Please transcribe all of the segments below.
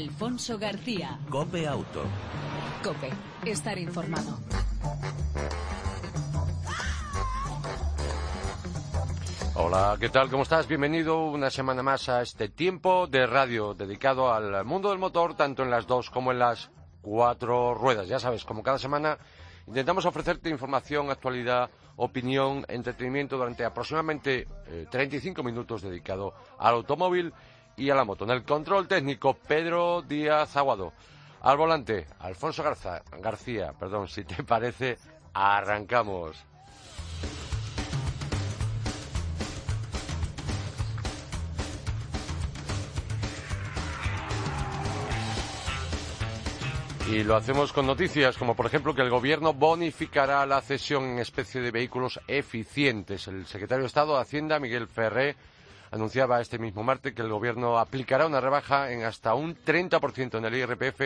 Alfonso García. Cope Auto. Cope, estar informado. Hola, ¿qué tal? ¿Cómo estás? Bienvenido una semana más a este tiempo de radio dedicado al mundo del motor, tanto en las dos como en las cuatro ruedas. Ya sabes, como cada semana intentamos ofrecerte información, actualidad, opinión, entretenimiento durante aproximadamente 35 minutos dedicado al automóvil y a la moto. En el control técnico, Pedro Díaz Aguado. Al volante, Alfonso Garza, García. Perdón, si te parece, arrancamos. Y lo hacemos con noticias, como por ejemplo que el Gobierno bonificará la cesión en especie de vehículos eficientes. El secretario de Estado de Hacienda, Miguel Ferré, anunciaba este mismo martes que el Gobierno aplicará una rebaja en hasta un 30% en el IRPF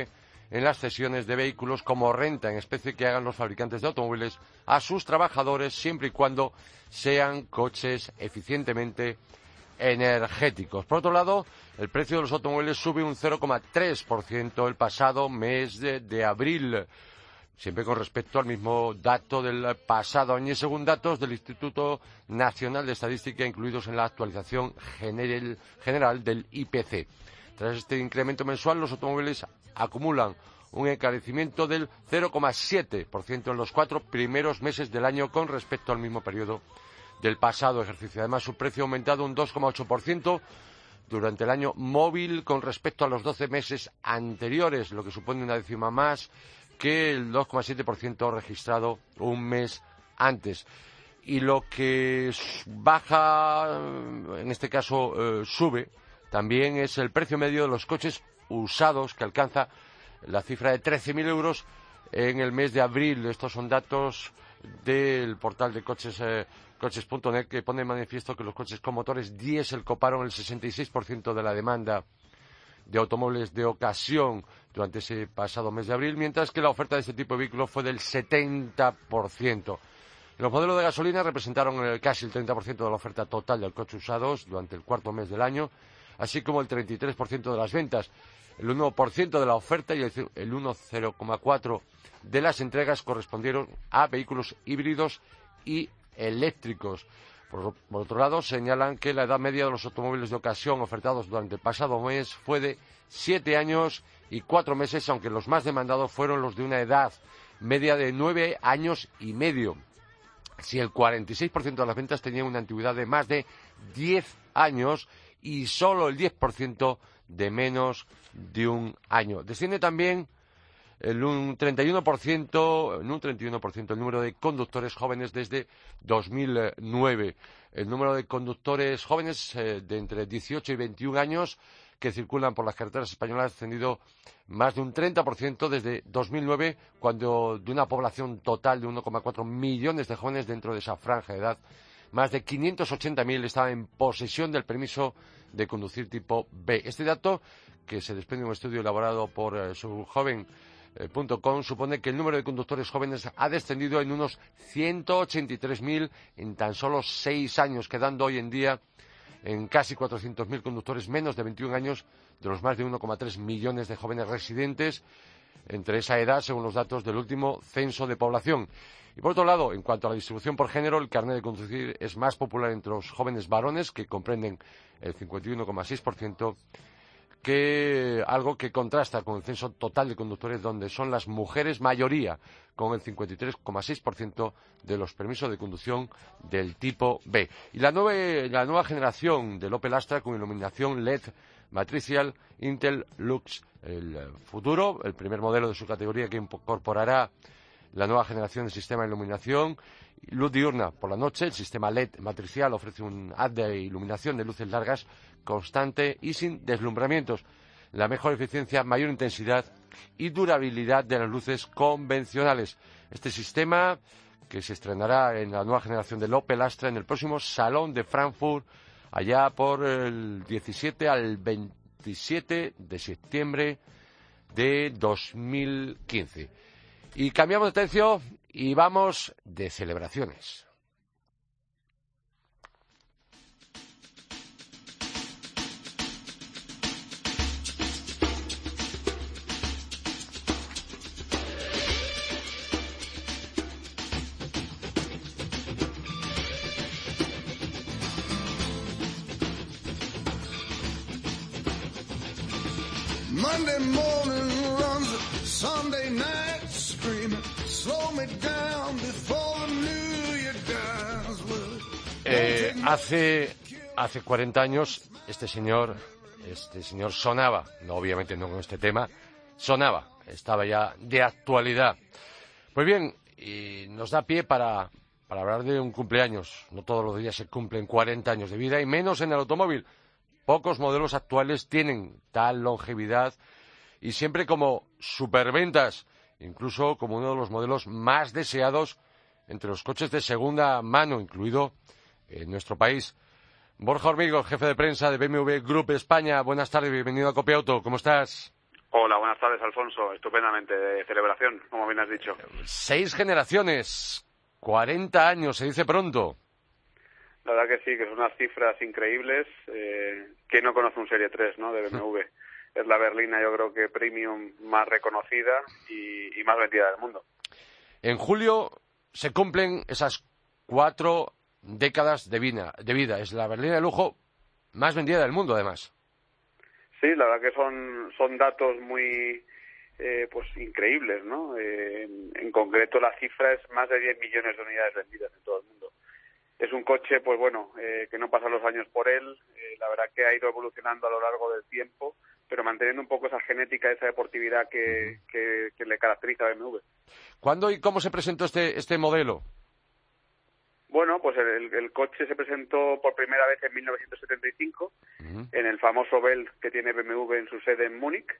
en las cesiones de vehículos como renta en especie que hagan los fabricantes de automóviles a sus trabajadores siempre y cuando sean coches eficientemente energéticos. Por otro lado, el precio de los automóviles sube un 0,3% el pasado mes de, abril, siempre con respecto al mismo dato del pasado año, según datos del Instituto Nacional de Estadística incluidos en la actualización general del IPC. Tras este incremento mensual, los automóviles acumulan un encarecimiento del 0,7% en los cuatro primeros meses del año con respecto al mismo periodo del pasado ejercicio. Además, su precio ha aumentado un 2,8% durante el año móvil con respecto a los 12 meses anteriores, lo que supone una décima más que el 2,7% registrado un mes antes. Y lo que baja, en este caso eh, sube, también es el precio medio de los coches usados, que alcanza la cifra de 13.000 euros en el mes de abril. Estos son datos del portal de coches eh, coches.net que pone en manifiesto que los coches con motores diésel coparon el 66% de la demanda de automóviles de ocasión durante ese pasado mes de abril, mientras que la oferta de este tipo de vehículos fue del 70%. Los modelos de gasolina representaron casi el 30% de la oferta total del coche usados durante el cuarto mes del año, así como el 33% de las ventas, el 1% de la oferta y el 1,04% de las entregas correspondieron a vehículos híbridos y eléctricos. Por, otro lado, señalan que la edad media de los automóviles de ocasión ofertados durante el pasado mes fue de siete años y cuatro meses, aunque los más demandados fueron los de una edad media de nueve años y medio. Si el 46% de las ventas tenían una antigüedad de más de diez años y solo el 10% de menos de un año. Desciende también en un 31%, en un 31% el número de conductores jóvenes desde 2009. El número de conductores jóvenes eh, de entre 18 y 21 años que circulan por las carreteras españolas ha ascendido más de un 30% desde 2009, cuando de una población total de 1,4 millones de jóvenes dentro de esa franja de edad, más de 580.000 estaban en posesión del permiso de conducir tipo B. Este dato, que se desprende de un estudio elaborado por eh, su joven .com supone que el número de conductores jóvenes ha descendido en unos 183.000 en tan solo seis años, quedando hoy en día en casi 400.000 conductores menos de 21 años de los más de 1,3 millones de jóvenes residentes entre esa edad, según los datos del último censo de población. Y por otro lado, en cuanto a la distribución por género, el carnet de conducir es más popular entre los jóvenes varones, que comprenden el 51,6%, que algo que contrasta con el censo total de conductores donde son las mujeres mayoría con el 53,6% de los permisos de conducción del tipo B. Y la nueva, generación del Opel Astra con iluminación LED matricial Intel Lux, el futuro, el primer modelo de su categoría que incorporará la nueva generación del sistema de iluminación luz diurna por la noche. El sistema LED matricial ofrece un haz de iluminación de luces largas constante y sin deslumbramientos, la mejor eficiencia, mayor intensidad y durabilidad de las luces convencionales. Este sistema, que se estrenará en la nueva generación del Opel Astra en el próximo Salón de Frankfurt, allá por el 17 al 27 de septiembre de 2015. Y cambiamos de atención y vamos de celebraciones. Hace, hace 40 años este señor, este señor sonaba, no obviamente no con este tema, sonaba, estaba ya de actualidad. Pues bien, y nos da pie para, para hablar de un cumpleaños. No todos los días se cumplen 40 años de vida y menos en el automóvil. Pocos modelos actuales tienen tal longevidad y siempre como superventas, incluso como uno de los modelos más deseados entre los coches de segunda mano, incluido en nuestro país. Borja Hormigo, jefe de prensa de BMW Group España. Buenas tardes, bienvenido a Copiauto. ¿Cómo estás? Hola, buenas tardes, Alfonso. Estupendamente, de celebración, como bien has dicho. Seis generaciones, 40 años, se dice pronto. La verdad que sí, que son unas cifras increíbles. Eh, ¿Quién no conoce un Serie 3 ¿no? de BMW? es la berlina, yo creo que premium más reconocida y, más vendida del mundo. En julio se cumplen esas cuatro décadas de vida, de vida. Es la berlina de lujo más vendida del mundo, además. Sí, la verdad que son, son datos muy eh, pues increíbles, ¿no? Eh, en, concreto la cifra es más de 10 millones de unidades vendidas en todo el mundo es un coche, pues bueno, eh, que no pasan los años por él. Eh, la verdad que ha ido evolucionando a lo largo del tiempo, pero manteniendo un poco esa genética, esa deportividad que, que, le caracteriza a BMW. ¿Cuándo y cómo se presentó este, este modelo? Bueno, pues el, coche se presentó por primera vez en 1975 en el famoso Bell que tiene BMW en su sede en Múnich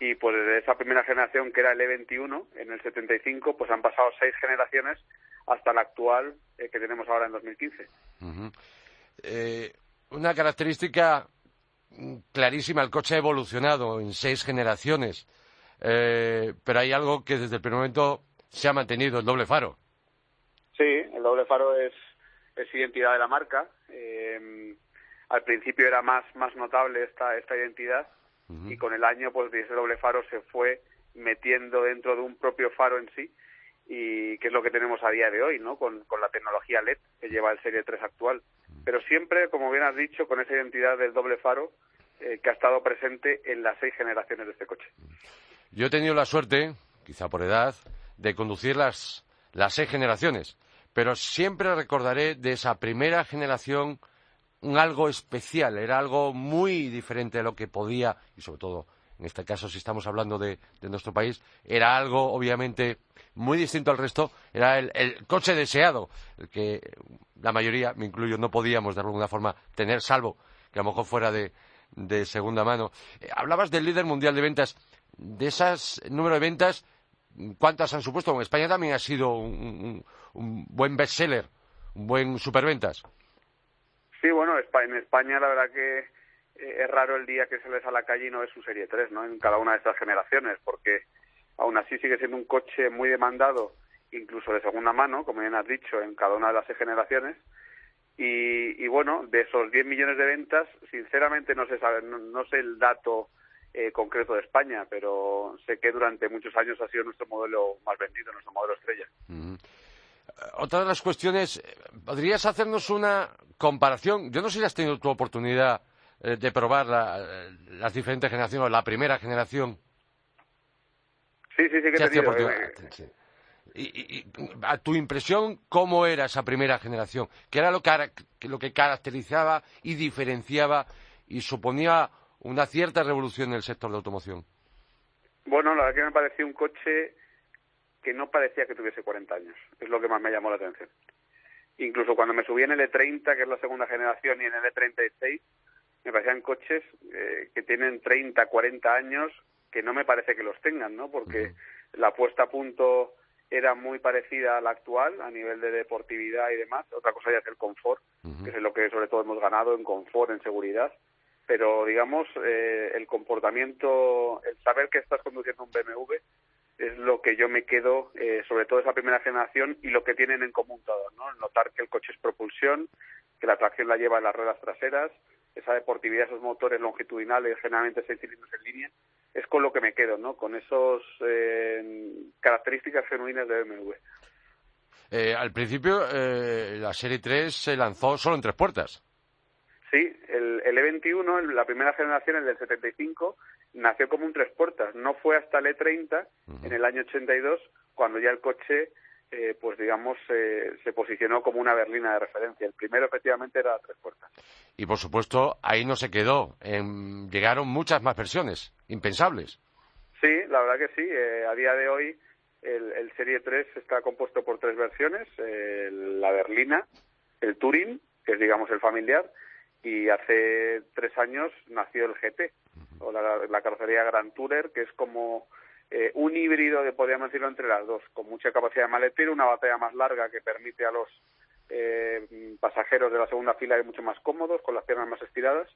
y pues desde esa primera generación que era el E21 en el 75 pues han pasado seis generaciones hasta la actual eh, que tenemos ahora en 2015. Eh, una característica clarísima, el coche ha evolucionado en seis generaciones, eh, pero hay algo que desde el primer momento se ha mantenido, el doble faro. Sí, el doble faro es, es identidad de la marca. al principio era más, más notable esta, esta identidad y con el año pues ese doble faro se fue metiendo dentro de un propio faro en sí y que es lo que tenemos a día de hoy, ¿no? Con, la tecnología LED que lleva el Serie 3 actual. Pero siempre, como bien has dicho, con esa identidad del doble faro eh, que ha estado presente en las seis generaciones de este coche. Yo he tenido la suerte, quizá por edad, de conducir las, las seis generaciones, pero siempre recordaré de esa primera generación un algo especial, era algo muy diferente de lo que podía, y sobre todo en este caso si estamos hablando de, nuestro país, era algo obviamente muy distinto al resto, era el, coche deseado, el que la mayoría, me incluyo, no podíamos de alguna forma tener, salvo que a lo mejor fuera de, segunda mano. Eh, hablabas del líder mundial de ventas, de esas número de ventas, ¿cuántas han supuesto? En España también ha sido un, un buen bestseller, un buen superventas. Sí, bueno, en España la verdad que eh, es raro el día que sales a la calle y no es su Serie 3, ¿no? En cada una de estas generaciones, porque aún así sigue siendo un coche muy demandado, incluso de segunda mano, como bien has dicho, en cada una de las generaciones. Y, bueno, de esos 10 millones de ventas, sinceramente no se sabe, no, sé el dato eh, concreto de España, pero sé que durante muchos años ha sido nuestro modelo más vendido, nuestro modelo estrella. Otra de las cuestiones, ¿podrías hacernos una comparación? Yo no sé si has tenido tu oportunidad eh, de probar las diferentes generaciones, la primera generación. Sí, sí, sí que te eh, Y, a tu impresión, ¿cómo era esa primera generación? ¿Qué era lo que, lo que caracterizaba y diferenciaba y suponía una cierta revolución en el sector de automoción? Bueno, la verdad que me pareció un coche que no parecía que tuviese 40 años. Es lo que más me llamó la atención. Incluso cuando me subí en el E30, que es la segunda generación, y en el E36, me parecían coches eh, que tienen 30, 40 años, que no me parece que los tengan, ¿no? Porque la puesta a punto era muy parecida a la actual a nivel de deportividad y demás. Otra cosa ya es el confort, que es lo que sobre todo hemos ganado en confort, en seguridad. Pero digamos, eh, el comportamiento, el saber que estás conduciendo un BMW es lo que yo me quedo, eh, sobre todo esa primera generación y lo que tienen en común todos, ¿no? Notar que el coche es propulsión, que la tracción la lleva en las ruedas traseras, esa deportividad, esos motores longitudinales, generalmente seis cilindros en línea, es con lo que me quedo, ¿no? Con esas eh, características genuinas de BMW. Eh, al principio, eh, la Serie 3 se lanzó solo en tres puertas. Sí, el, el E21, la primera generación, el del 75, nació como un tres puertas. No fue hasta el E30, en el año 82, cuando ya el coche, eh, pues digamos, eh, se posicionó como una berlina de referencia. El primero, efectivamente, era tres puertas. Y, por supuesto, ahí no se quedó. llegaron muchas más versiones, impensables. Sí, la verdad que sí. Eh, a día de hoy, el, el, Serie 3 está compuesto por tres versiones. la berlina, el Touring, que es, digamos, el familiar, y hace tres años nació el GT, o la, carrocería Grand Tourer, que es como eh, un híbrido, de, podríamos decirlo, entre las dos, con mucha capacidad de maletero, una batalla más larga que permite a los eh, pasajeros de la segunda fila ir mucho más cómodos, con las piernas más estiradas.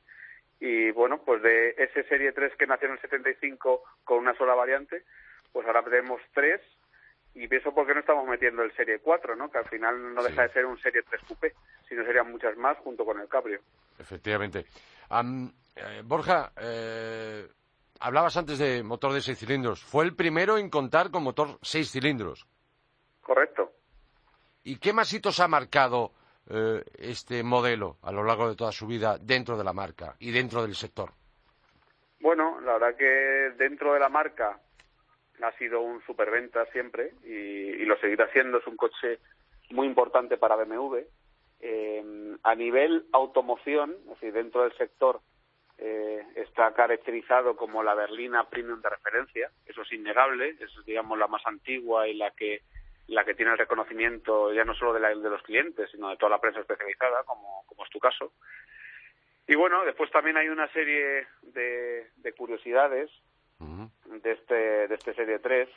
Y bueno, pues de ese Serie 3 que nació en el 75 con una sola variante, pues ahora tenemos tres y eso porque no estamos metiendo el Serie 4, ¿no? que al final no deja de ser un Serie 3 Coupé, sino serían muchas más junto con el Cabrio. Efectivamente. Eh, Borja, eh, hablabas antes de motor de seis cilindros. Fue el primero en contar con motor seis cilindros. Correcto. ¿Y qué más hitos ha marcado eh, este modelo a lo largo de toda su vida dentro de la marca y dentro del sector? Bueno, la verdad que dentro de la marca ha sido un superventa siempre y, lo seguirá siendo. Es un coche muy importante para BMW. Eh, a nivel automoción, es decir, dentro del sector, eh, está caracterizado como la berlina premium de referencia. Eso es innegable. Es, digamos, la más antigua y la que la que tiene el reconocimiento ya no solo de, la, de los clientes, sino de toda la prensa especializada, como, es tu caso. Y bueno, después también hay una serie de curiosidades de este de este serie 3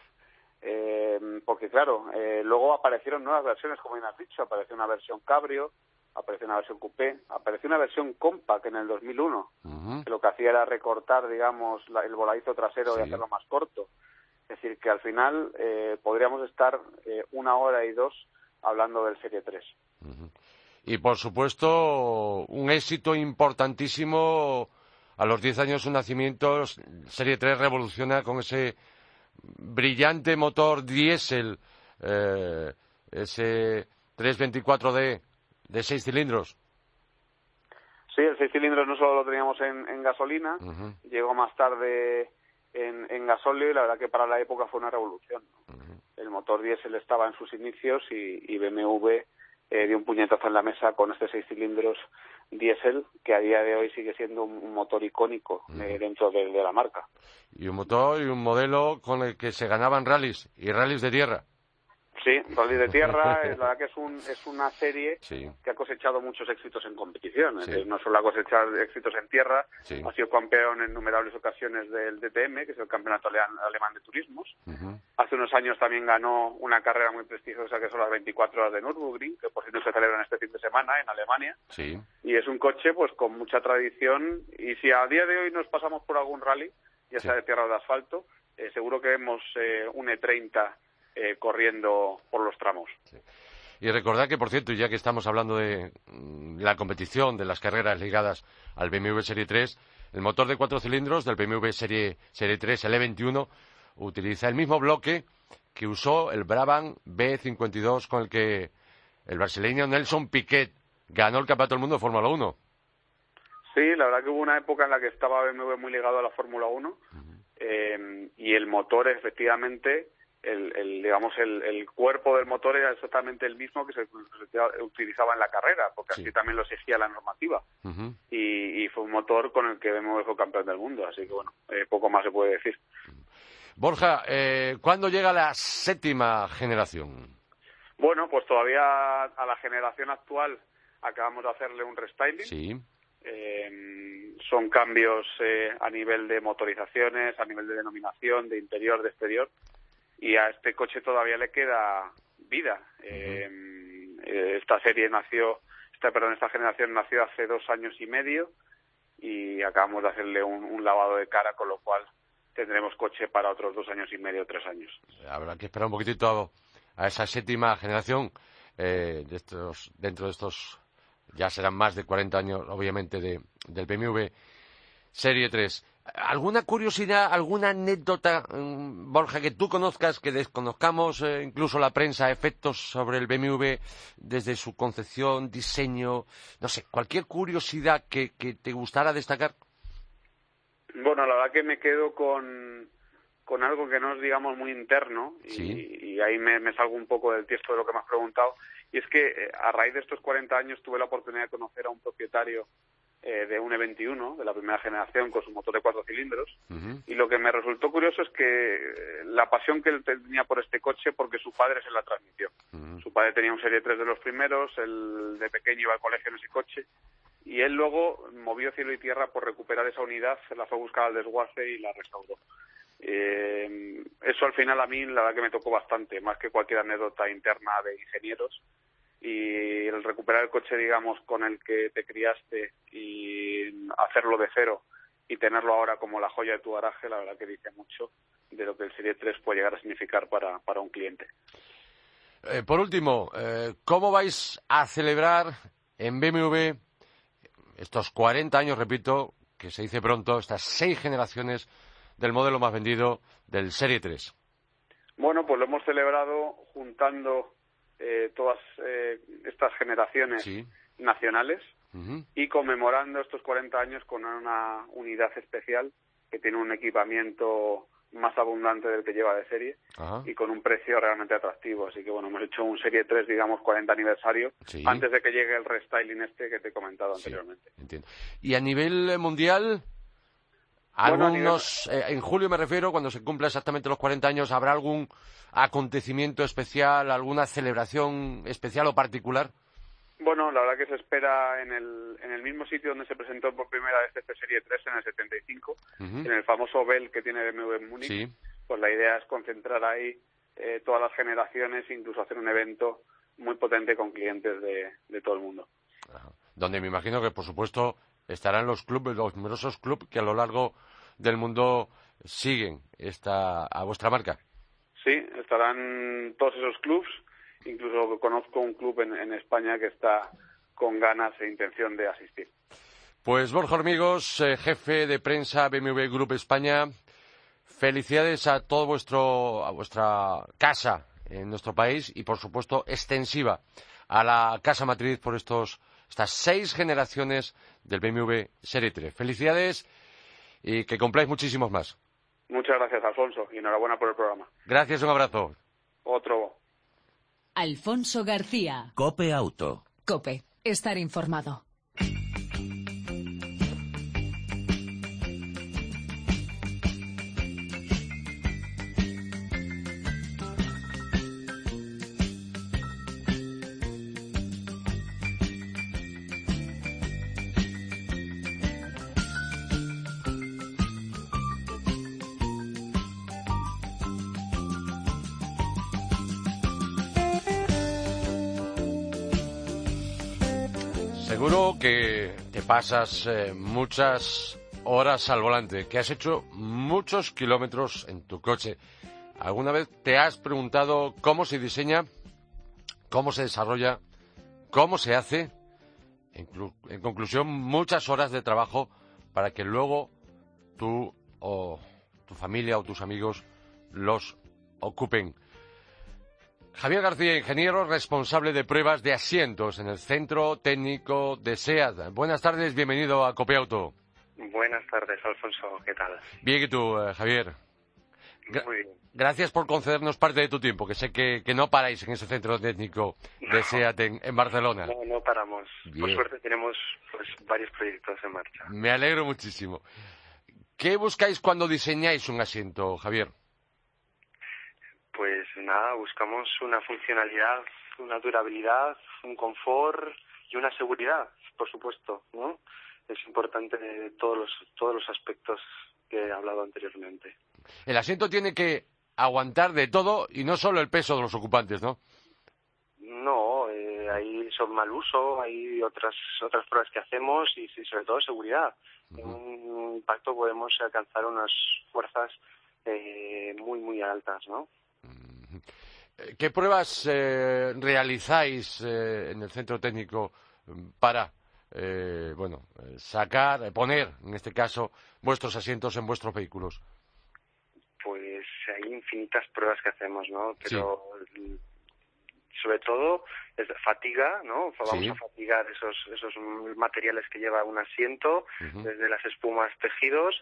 eh, porque claro eh, luego aparecieron nuevas versiones como bien has dicho apareció una versión cabrio apareció una versión coupé apareció una versión compact en el 2001 que lo que hacía era recortar digamos el voladizo trasero y hacerlo más corto. Es decir que al final eh, podríamos estar una hora y dos hablando del serie 3 y por supuesto un éxito importantísimo a los 10 años de su nacimiento, Serie 3 revoluciona con ese brillante motor diésel, eh, ese 324D de 6 cilindros. Sí, el 6 cilindros no solo lo teníamos en, gasolina, llegó más tarde en, en gasóleo y la verdad que para la época fue una revolución. El motor diésel estaba en sus inicios y, y BMW eh, dio un puñetazo en la mesa con este seis cilindros diésel que a día de hoy sigue siendo un, motor icónico eh, dentro de, la marca. Y un motor y un modelo con el que se ganaban rallies y rallies de tierra. Sí, Rally de Tierra, es la verdad que es, un, es una serie que ha cosechado muchos éxitos en competición. no solo ha cosechado éxitos en tierra, ha sido campeón en innumerables ocasiones del DTM, que es el Campeonato Alemán de Turismos. Hace unos años también ganó una carrera muy prestigiosa que son las 24 horas de Nürburgring, que por cierto se celebran este fin de semana en Alemania. Y es un coche pues con mucha tradición. Y si a día de hoy nos pasamos por algún rally, ya sea de tierra o de asfalto, eh, seguro que vemos eh, un E30 eh, corriendo por los tramos. Y recordad que, por cierto, ya que estamos hablando de mm, la competición, de las carreras ligadas al BMW Serie 3, el motor de cuatro cilindros del BMW Serie, Serie 3, el E21, utiliza el mismo bloque que usó el Brabham B52 con el que el brasileño Nelson Piquet ganó el Campeonato del Mundo de Fórmula 1. Sí, la verdad que hubo una época en la que estaba BMW muy ligado a la Fórmula 1 eh, y el motor efectivamente el, digamos el, cuerpo del motor era exactamente el mismo que se, utilizaba en la carrera porque así también lo exigía la normativa. Y, fue un motor con el que BMW fue campeón del mundo así que bueno eh, poco más se puede decir. Borja eh, ¿cuándo llega la séptima generación? Bueno pues todavía a la generación actual acabamos de hacerle un restyling. Sí. Eh, son cambios eh, a nivel de motorizaciones, a nivel de denominación, de interior, de exterior, y a este coche todavía le queda vida. Em, eh, esta serie nació, esta, perdón, esta generación nació hace dos años y medio y acabamos de hacerle un, lavado de cara, con lo cual tendremos coche para otros dos años y medio, tres años. Habrá que esperar un poquitito a, esa séptima generación eh, de estos, dentro de estos, ya serán más de 40 años, obviamente, de, del BMW Serie 3. ¿Alguna curiosidad, alguna anécdota, mm, Borja, que tú conozcas, que desconozcamos eh, incluso la prensa, efectos sobre el BMW desde su concepción, diseño, no sé, cualquier curiosidad que, que te gustara destacar? Bueno, la verdad que me quedo con, con algo que no es, digamos, muy interno y, ahí me, me, salgo un poco del texto de lo que me has preguntado. Y es que eh, a raíz de estos 40 años tuve la oportunidad de conocer a un propietario eh, de un E21 de la primera generación con su motor de cuatro cilindros y lo que me resultó curioso es que eh, la pasión que él tenía por este coche porque su padre se la transmitió. Su padre tenía un Serie 3 de los primeros, él de pequeño iba al colegio en ese coche y él luego movió cielo y tierra por recuperar esa unidad, la fue a buscar al desguace y la restauró. Eh, eso al final a mí la verdad que me tocó bastante, más que cualquier anécdota interna de ingenieros y el recuperar el coche, digamos, con el que te criaste y hacerlo de cero y tenerlo ahora como la joya de tu garaje, la verdad que dice mucho de lo que el Serie 3 puede llegar a significar para, para un cliente. Eh, por último, eh, ¿cómo vais a celebrar en BMW estos 40 años, repito, que se dice pronto, estas seis generaciones del modelo más vendido del Serie 3? Bueno, pues lo hemos celebrado juntando eh, todas eh, estas generaciones nacionales y conmemorando estos 40 años con una unidad especial que tiene un equipamiento más abundante del que lleva de serie y con un precio realmente atractivo. Así que bueno, hemos hecho un Serie 3, digamos, 40 aniversario antes de que llegue el restyling este que te he comentado anteriormente. Entiendo. Y a nivel mundial, algunos, eh, en julio me refiero, cuando se cumpla exactamente los 40 años, ¿habrá algún acontecimiento especial, alguna celebración especial o particular? Bueno, la verdad que se espera en el, en el mismo sitio donde se presentó por primera vez este Serie 3 en el 75, en el famoso Bell que tiene BMW en Múnich. Pues la idea es concentrar ahí eh, todas las generaciones, incluso hacer un evento muy potente con clientes de, de todo el mundo. Donde me imagino que, por supuesto, estarán los clubes, los numerosos clubes que a lo largo del mundo siguen esta, a vuestra marca. Sí, estarán todos esos clubes. Incluso conozco un club en, España que está con ganas e intención de asistir. Pues Borja Hormigos, eh, jefe de prensa BMW Group España, felicidades a todo vuestro a vuestra casa en nuestro país y por supuesto extensiva a la casa matriz por estos estas seis generaciones del BMW Serie 3. Felicidades y que cumpláis muchísimos más. Muchas gracias, Alfonso, y enhorabuena por el programa. Gracias, un abrazo. Otro. Alfonso García. Cope Auto. Cope, estar informado. Pasas eh, muchas horas al volante, que has hecho muchos kilómetros en tu coche. ¿Alguna vez te has preguntado cómo se diseña, cómo se desarrolla, cómo se hace? En, conclusión, muchas horas de trabajo para que luego tú o tu familia o tus amigos los ocupen. Javier García, ingeniero responsable de pruebas de asientos en el Centro Técnico de SEAT. Buenas tardes, bienvenido a Copiauto. Buenas tardes, Alfonso, ¿qué tal? Bien, ¿y tú, eh, Javier? Muy bien. Gracias por concedernos parte de tu tiempo, que sé que, no paráis en ese centro técnico de SEAT en, Barcelona. No, no paramos. Por suerte tenemos pues, varios proyectos en marcha. Me alegro muchísimo. ¿Qué buscáis cuando diseñáis un asiento, Javier? Pues nada, buscamos una funcionalidad, una durabilidad, un confort y una seguridad, por supuesto, ¿no? Es importante todos los, todos los aspectos que he hablado anteriormente. El asiento tiene que aguantar de todo y no solo el peso de los ocupantes, ¿no? No, eh, hay son mal uso, hay otras otras pruebas que hacemos y, sobre todo seguridad. En un impacto podemos alcanzar unas fuerzas eh, muy muy altas, ¿no? ¿Qué pruebas eh, realizáis eh, en el centro técnico para eh, bueno, eh, sacar, poner, en este caso, vuestros asientos en vuestros vehículos? Pues hay infinitas pruebas que hacemos, ¿no? Pero sobre todo es fatiga, ¿no? Vamos a fatigar esos, esos materiales que lleva un asiento, desde las espumas tejidos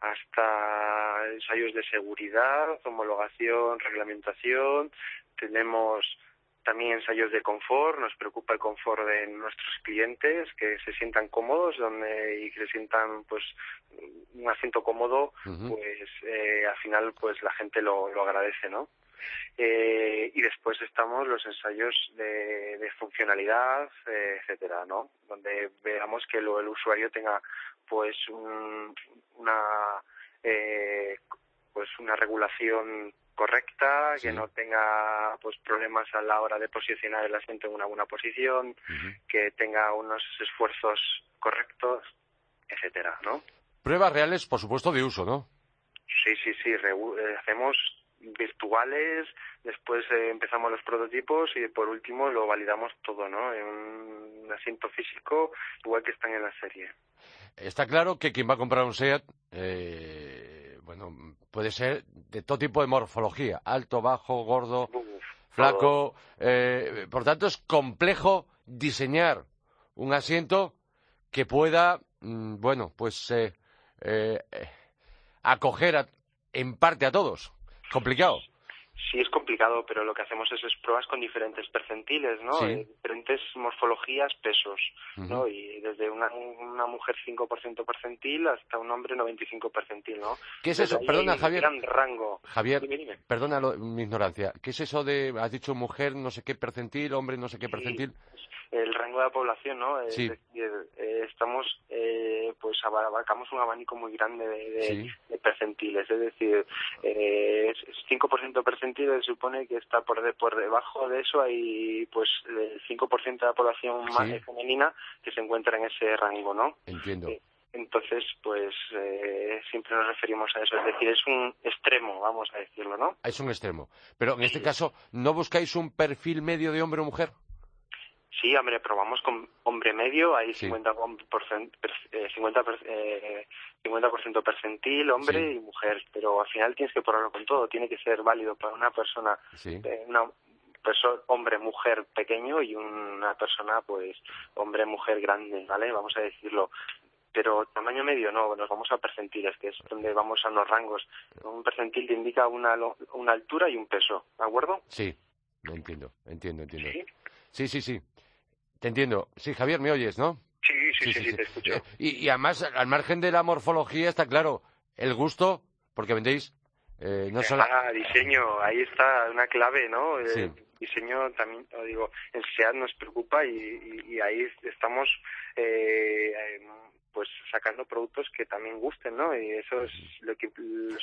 hasta ensayos de seguridad, homologación, reglamentación. Tenemos también ensayos de confort, nos preocupa el confort de nuestros clientes, que se sientan cómodos donde y que se sientan pues un asiento cómodo, pues eh, al final pues la gente lo, lo agradece, ¿no? Eh, y después estamos los ensayos de, de funcionalidad, eh, etcétera, ¿no? Donde veamos que lo, el usuario tenga pues una eh, pues una regulación correcta, que no tenga pues problemas a la hora de posicionar el asiento en una buena posición, que tenga unos esfuerzos correctos, etcétera, ¿no? Pruebas reales, por supuesto, de uso, ¿no? Sí, sí, sí. Eh, hacemos virtuales, después eh, empezamos los prototipos y por último lo validamos todo, ¿no? En un asiento físico, igual que están en la serie. Está claro que quien va a comprar un SEAT, eh, bueno, puede ser de todo tipo de morfología, alto, bajo, gordo, flaco. Eh, por tanto, es complejo diseñar un asiento que pueda, mm, bueno, pues acoger en parte a todos. Complicado. Sí, es complicado, pero lo que hacemos es, pruebas con diferentes percentiles, ¿no? Diferentes morfologías, pesos, ¿no? Y desde una, una mujer 5% percentil hasta un hombre 95 percentil, ¿no? ¿Qué es eso? Perdona, Javier. Gran rango. Javier, perdona mi ignorancia. ¿Qué es eso de, has dicho mujer no sé qué percentil, hombre no sé qué percentil? El rango de la población, ¿no? Sí. Eh, estamos, eh, pues abarcamos un abanico muy grande de, percentiles, es decir, eh, 5% percentil se supone que está por, por debajo de eso hay pues el 5% de la población femenina que se encuentra en ese rango, ¿no? Entiendo. Eh, entonces, pues eh, siempre nos referimos a eso, es decir, es un extremo, vamos a decirlo, ¿no? Es un extremo. Pero en este caso, ¿no buscáis un perfil medio de hombre o mujer? Sí, hombre, probamos con hombre medio, hay 50%, eh, 50, eh, 50 percentil, hombre y mujer, pero al final tienes que probarlo con todo, tiene que ser válido para una persona, eh, una persona hombre-mujer pequeño y una persona, pues, hombre-mujer grande, ¿vale? Vamos a decirlo pero tamaño medio no, nos vamos a percentiles, que es donde vamos a los rangos. Un percentil te indica una, una altura y un peso, ¿de acuerdo? Sí, entiendo, entiendo, entiendo. Sí, sí, sí. Te entiendo. Sí, Javier, ¿me oyes, no? Sí, sí, sí, te escucho. Eh, y, además, al margen de la morfología, está claro, el gusto, porque vendéis eh, no solo... Ah, diseño, ahí está una clave, ¿no? El diseño también, digo, en SEAT nos preocupa y, ahí estamos eh, pues sacando productos que también gusten, ¿no? Y eso es lo que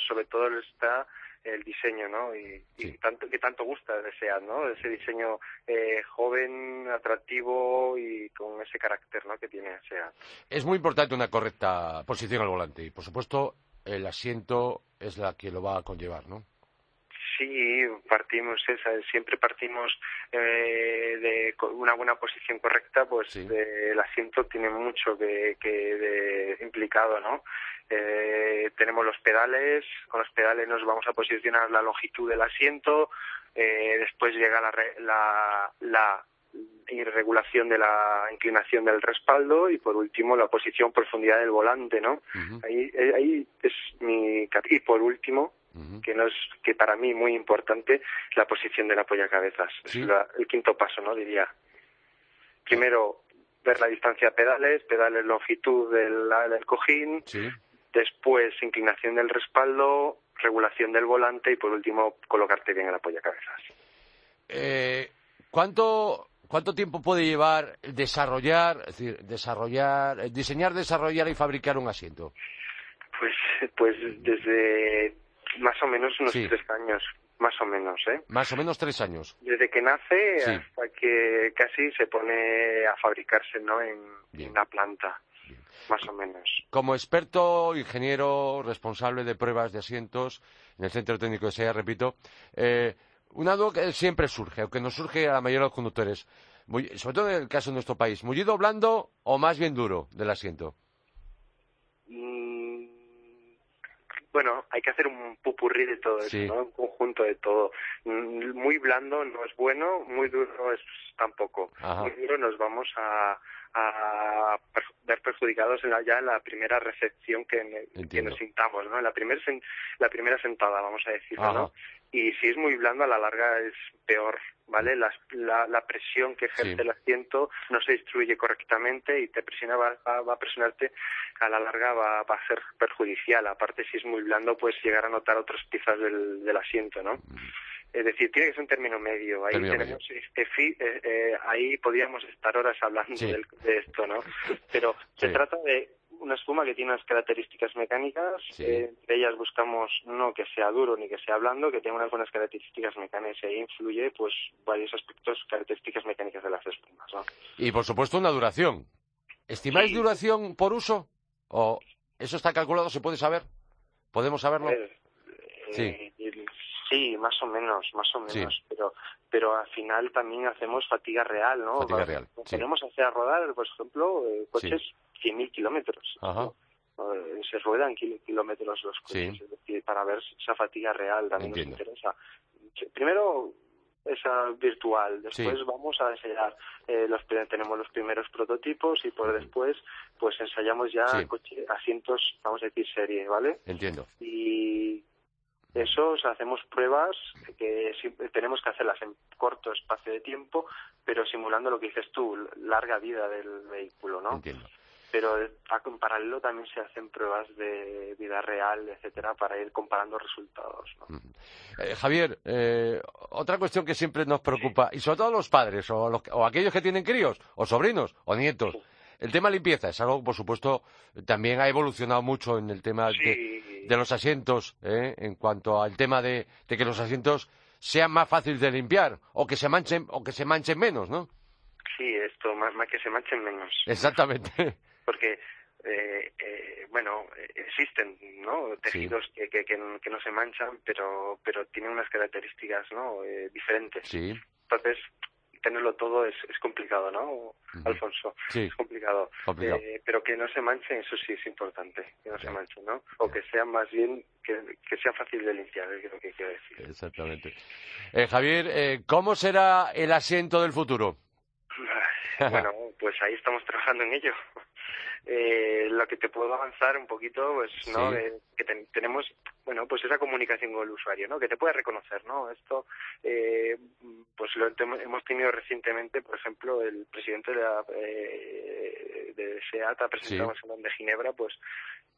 sobre todo está el diseño, ¿no? Y, tanto que tanto gusta de SEAT, ¿no? Ese diseño eh, joven, atractivo y con ese carácter, ¿no? Que tiene SEAT. Es muy importante una correcta posición al volante y, por supuesto, el asiento es la que lo va a conllevar, ¿no? Sí, partimos esa, siempre partimos eh, de una buena posición correcta, pues el asiento tiene mucho que, que de implicado, ¿no? Eh, tenemos los pedales, con los pedales nos vamos a posicionar la longitud del asiento, eh, después llega la, la, la regulación de la inclinación del respaldo y por último la posición profundidad del volante, ¿no? ahí, ahí es mi y por último que no es que para mí muy importante la posición del apoyacabezas. Es el quinto paso no diría. Primero ver la distancia pedales pedales longitud del, del cojín después inclinación del respaldo regulación del volante y por último colocarte bien el apoyacabezas. Eh, ¿cuánto ¿Cuánto tiempo puede llevar desarrollar, es decir, desarrollar, diseñar, desarrollar y fabricar un asiento? Pues, pues desde más o menos unos tres años, más o menos, ¿eh? Más o menos tres años. Desde que nace hasta que casi se pone a fabricarse, ¿no? En, la planta, más o menos. Como experto, ingeniero, responsable de pruebas de asientos en el Centro Técnico de SEA, repito, eh, una duda que siempre surge, aunque nos surge a la mayoría de los conductores. sobre todo en el caso de nuestro país, mullido blando o más bien duro del asiento. Mm, bueno, hay que hacer un pupurrí de todo eso, ¿no? Un conjunto de todo. Mm, muy blando no es bueno, muy duro es tampoco. Muy duro nos vamos a, a ver perjudicados en la, ya en la primera recepción que, que nos sintamos, ¿no? En la, primer la primera sentada, vamos a decirlo, ¿no? Y si es muy blando, a la larga es peor, ¿vale? La, la, presión que ejerce el asiento no se distribuye correctamente y te presiona, va, va, a presionarte, a la larga va, va, a ser perjudicial. Aparte, si es muy blando, puedes llegar a notar otras piezas del, del asiento, ¿no? Mm. Es decir, tiene que ser un término medio. Ahí tenemos Este, eh, eh, ahí podríamos estar horas hablando de, esto, ¿no? Pero se trata de una espuma que tiene unas características mecánicas, eh, entre ellas buscamos no que sea duro ni que sea blando, que tenga unas buenas características mecánicas y ahí influye pues varios aspectos, características mecánicas de las espumas. ¿no? Y por supuesto una duración. ¿Estimáis duración por uso? ¿O eso está calculado? ¿Se puede saber? ¿Podemos saberlo? sí. Sí, más o menos, más o menos, pero pero al final también hacemos fatiga real, ¿no? Fatiga real. Tenemos que hacer rodar, por ejemplo, eh, coches 100.000 kilómetros. Ajá. Eh, se ruedan kilómetros los coches, es decir, para ver esa fatiga real también nos interesa. Primero, esa virtual. Después vamos a ensayar, eh, los, tenemos los primeros prototipos y por después pues ensayamos ya asientos, vamos a decir, serie, ¿vale? Entiendo. Y eso, o sea, hacemos pruebas que tenemos que hacerlas en corto espacio de tiempo, pero simulando lo que dices tú, larga vida del vehículo, ¿no? Entiendo. Pero en paralelo también se hacen pruebas de vida real, etcétera, para ir comparando resultados. ¿no? Eh, Javier, eh, otra cuestión que siempre nos preocupa, y sobre todo los padres, o, o aquellos que tienen críos, o sobrinos, o nietos, el tema limpieza es algo, por supuesto, también ha evolucionado mucho en el tema de, los asientos, ¿eh? en cuanto al tema de, que los asientos sean más fáciles de limpiar o que se manchen o que se manchen menos, ¿no? Sí, esto más, que se manchen menos. Exactamente. Porque eh, eh, bueno, existen ¿no? tejidos que, que, que, no se manchan, pero, pero tienen unas características ¿no? diferentes. Sí. Entonces, tenerlo todo es, es complicado, ¿no, Alfonso? Sí. Es complicado. Eh, pero que no se manche, eso sí es importante, que no se manche, ¿no? O que sea más bien, que, que sea fácil de limpiar, es lo que quiero decir. Exactamente. Eh, Javier, eh, ¿cómo será el asiento del futuro? bueno, pues ahí estamos trabajando en ello. Eh, lo que te puedo avanzar un poquito, pues, ¿no? que tenemos, bueno, pues esa comunicación con el usuario, ¿no? Que te puede reconocer, ¿no? Esto, eh, pues lo hemos tenido recientemente, por ejemplo, el presidente de, la, eh, de SEAT ha presentado en de Ginebra, pues,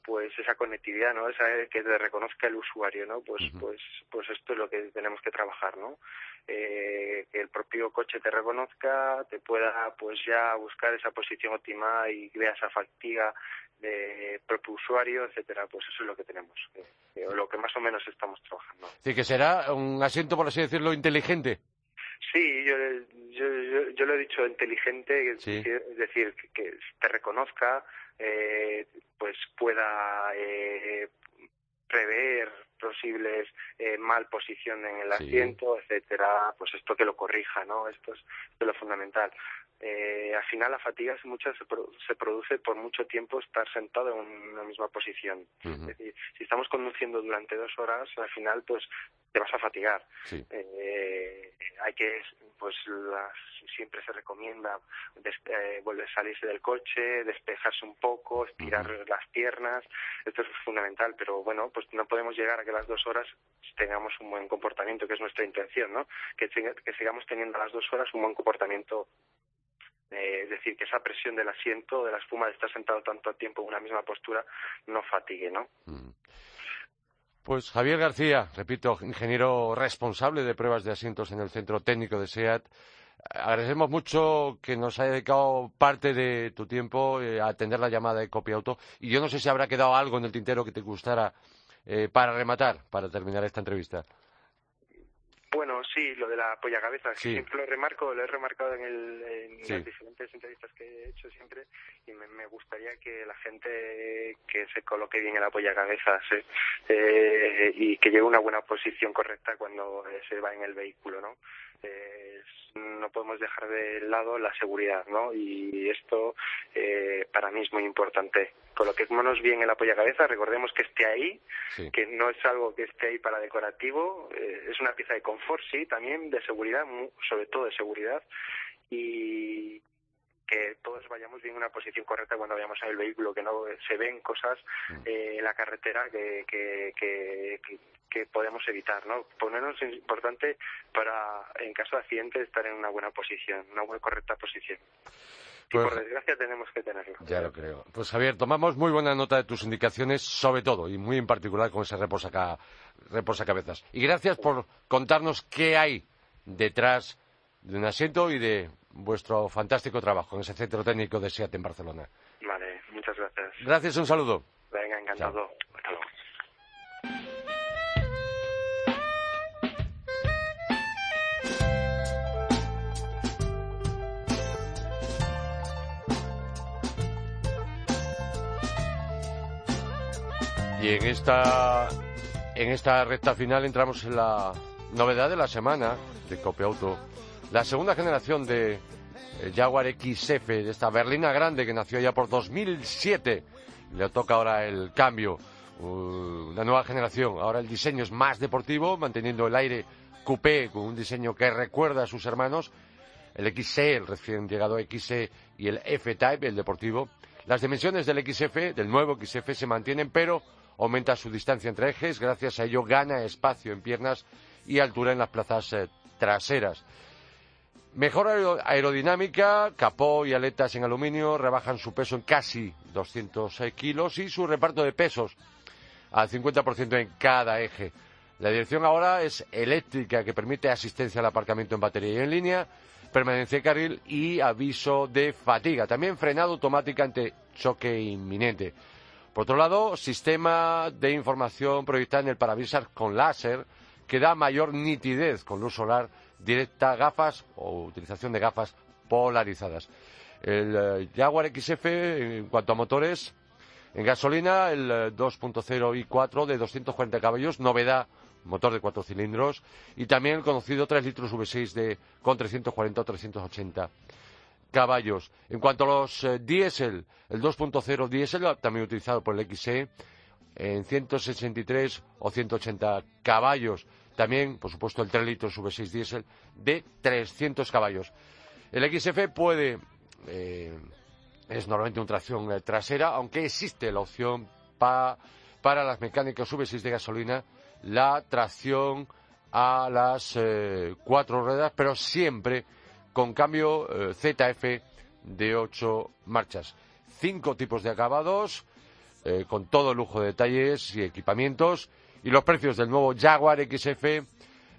pues esa conectividad, ¿no? Esa que te reconozca el usuario, ¿no? Pues, pues, pues esto es lo que tenemos que trabajar, ¿no? Eh, que el propio coche te reconozca, te pueda, pues ya buscar esa posición óptima y vea esa fatiga de propio usuario, etcétera. Pues eso es lo que tenemos, eh, lo que más o menos estamos trabajando. Sí, que será un asiento, por así decirlo, inteligente. Sí, yo, yo, yo, lo he dicho inteligente, es decir, que, te reconozca, eh, pues pueda eh, prever posibles eh, mal posición en el asiento, etcétera, pues esto que lo corrija, ¿no? Esto es, esto es lo fundamental eh, al final la fatiga muchas se, se, produce por mucho tiempo estar sentado en una misma posición. Es decir, si estamos conduciendo durante dos horas, al final pues te vas a fatigar. Eh, hay que, pues siempre se recomienda eh, volver a salirse del coche, despejarse un poco, estirar las piernas. Esto es fundamental, pero bueno, pues no podemos llegar a que las dos horas tengamos un buen comportamiento, que es nuestra intención, ¿no? Que, que sigamos teniendo a las dos horas un buen comportamiento eh, es decir, que esa presión del asiento, de la espuma de estar sentado tanto tiempo en una misma postura, no fatigue, ¿no? Mm. Pues Javier García, repito, ingeniero responsable de pruebas de asientos en el Centro Técnico de SEAT. Agradecemos mucho que nos haya dedicado parte de tu tiempo eh, a atender la llamada de Copia Auto. Y yo no sé si habrá quedado algo en el tintero que te gustara eh, para rematar, para terminar esta entrevista. Bueno, sí, lo de la polla cabeza, siempre lo remarco, lo he remarcado en, el, en las diferentes entrevistas que he hecho siempre y me, gustaría que la gente que se coloque bien en la polla cabeza eh, y que lleve una buena posición correcta cuando se va en el vehículo, ¿no? Eh, no podemos dejar de lado la seguridad, ¿no? Y esto eh, para mí es muy importante. Coloquémonos bien el apoyacabezas, recordemos que esté ahí, que no es algo que esté ahí para decorativo, eh, es una pieza de confort, sí, también de seguridad, sobre todo de seguridad, y que todos vayamos bien en una posición correcta cuando vayamos en el vehículo, que no se ven cosas mm. eh, en la carretera que, que, que, que, podemos evitar, ¿no? Ponernos es importante para, en caso de accidente, estar en una buena posición, una buena, correcta posición. y pues por desgracia tenemos que tenerlo. Ya lo creo. Pues Javier, tomamos muy buena nota de tus indicaciones, sobre todo, y muy en particular con ese reposa, reposacabezas. Y gracias por contarnos qué hay detrás de un asiento y de vuestro fantástico trabajo en ese centro técnico de SEAT en Barcelona. Vale, muchas gracias. Gracias, un saludo. Venga, encantado. Y en esta, en esta recta final entramos en la novedad de la semana de Copiauto la segunda generación de eh, Jaguar XF, de esta berlina grande que nació ya por 2007. Le toca ahora el cambio, uh, la nueva generación. Ahora el diseño es más deportivo, manteniendo el aire coupé con un diseño que recuerda a sus hermanos. El XC, el recién llegado XC, y el F-Type, el deportivo. Las dimensiones del XF, del nuevo XF, se mantienen, pero aumenta su distancia entre ejes. Gracias a ello gana espacio en piernas y altura en las plazas eh, traseras. Mejor aerodinámica, capó y aletas en aluminio rebajan su peso en casi 200 kilos y su reparto de pesos al 50% en cada eje. La dirección ahora es eléctrica que permite asistencia al aparcamiento en batería y en línea, permanencia de carril y aviso de fatiga. También frenado automática ante choque inminente. Por otro lado, sistema de información proyectada en el parabrisas con láser que da mayor nitidez con luz solar directa, gafas o utilización de gafas polarizadas. El eh, Jaguar XF, en cuanto a motores, en gasolina, el 2.0 eh, i4 de 240 caballos, novedad, motor de cuatro cilindros, y también el conocido 3 litros V6 de, con 340 o 380 caballos. En cuanto a los eh, diésel, el 2.0 diésel, también utilizado por el XE, en 163 o 180 caballos. También, por supuesto, el 3 litros V6 diésel de 300 caballos. El XF puede, eh, es normalmente una tracción eh, trasera, aunque existe la opción para las mecánicas V6 de gasolina, la tracción a las eh, cuatro ruedas, pero siempre con cambio ZF de ocho marchas. Cinco tipos de acabados, con todo lujo de detalles y equipamientos y los precios del nuevo Jaguar XF,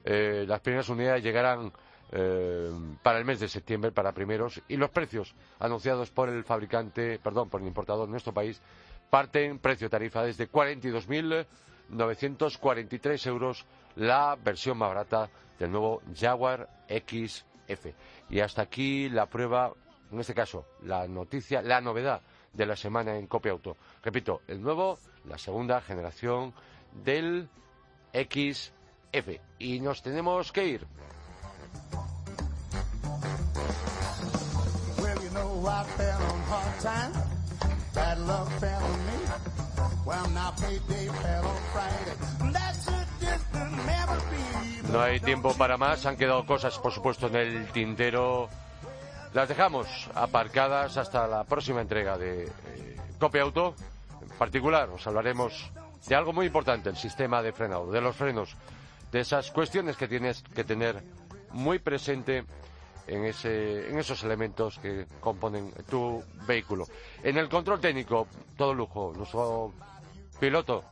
eh, las primeras unidades llegarán eh, para el mes de septiembre, para primeros, y los precios anunciados por el fabricante, perdón, por el importador en nuestro país, parten precio tarifa desde 42.943 euros la versión más barata del nuevo Jaguar XF. Y hasta aquí la prueba, en este caso, la noticia, la novedad de la semana en Copia Auto. Repito, el nuevo, la segunda generación del XF. Y nos tenemos que ir. No hay tiempo para más, han quedado cosas, por supuesto, en el tintero. Las dejamos aparcadas hasta la próxima entrega de eh, Copia Auto. En particular, os hablaremos de algo muy importante, el sistema de frenado, de los frenos, de esas cuestiones que tienes que tener muy presente en, ese, en esos elementos que componen tu vehículo. En el control técnico, todo lujo, nuestro piloto,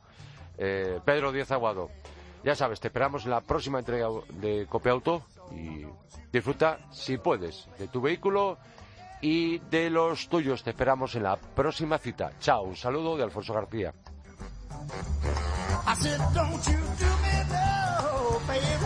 eh, Pedro Díaz Aguado. Ya sabes, te esperamos en la próxima entrega de Auto y disfruta, si puedes, de tu vehículo y de los tuyos. Te esperamos en la próxima cita. Chao, un saludo de Alfonso García. I said, don't you do me no, baby,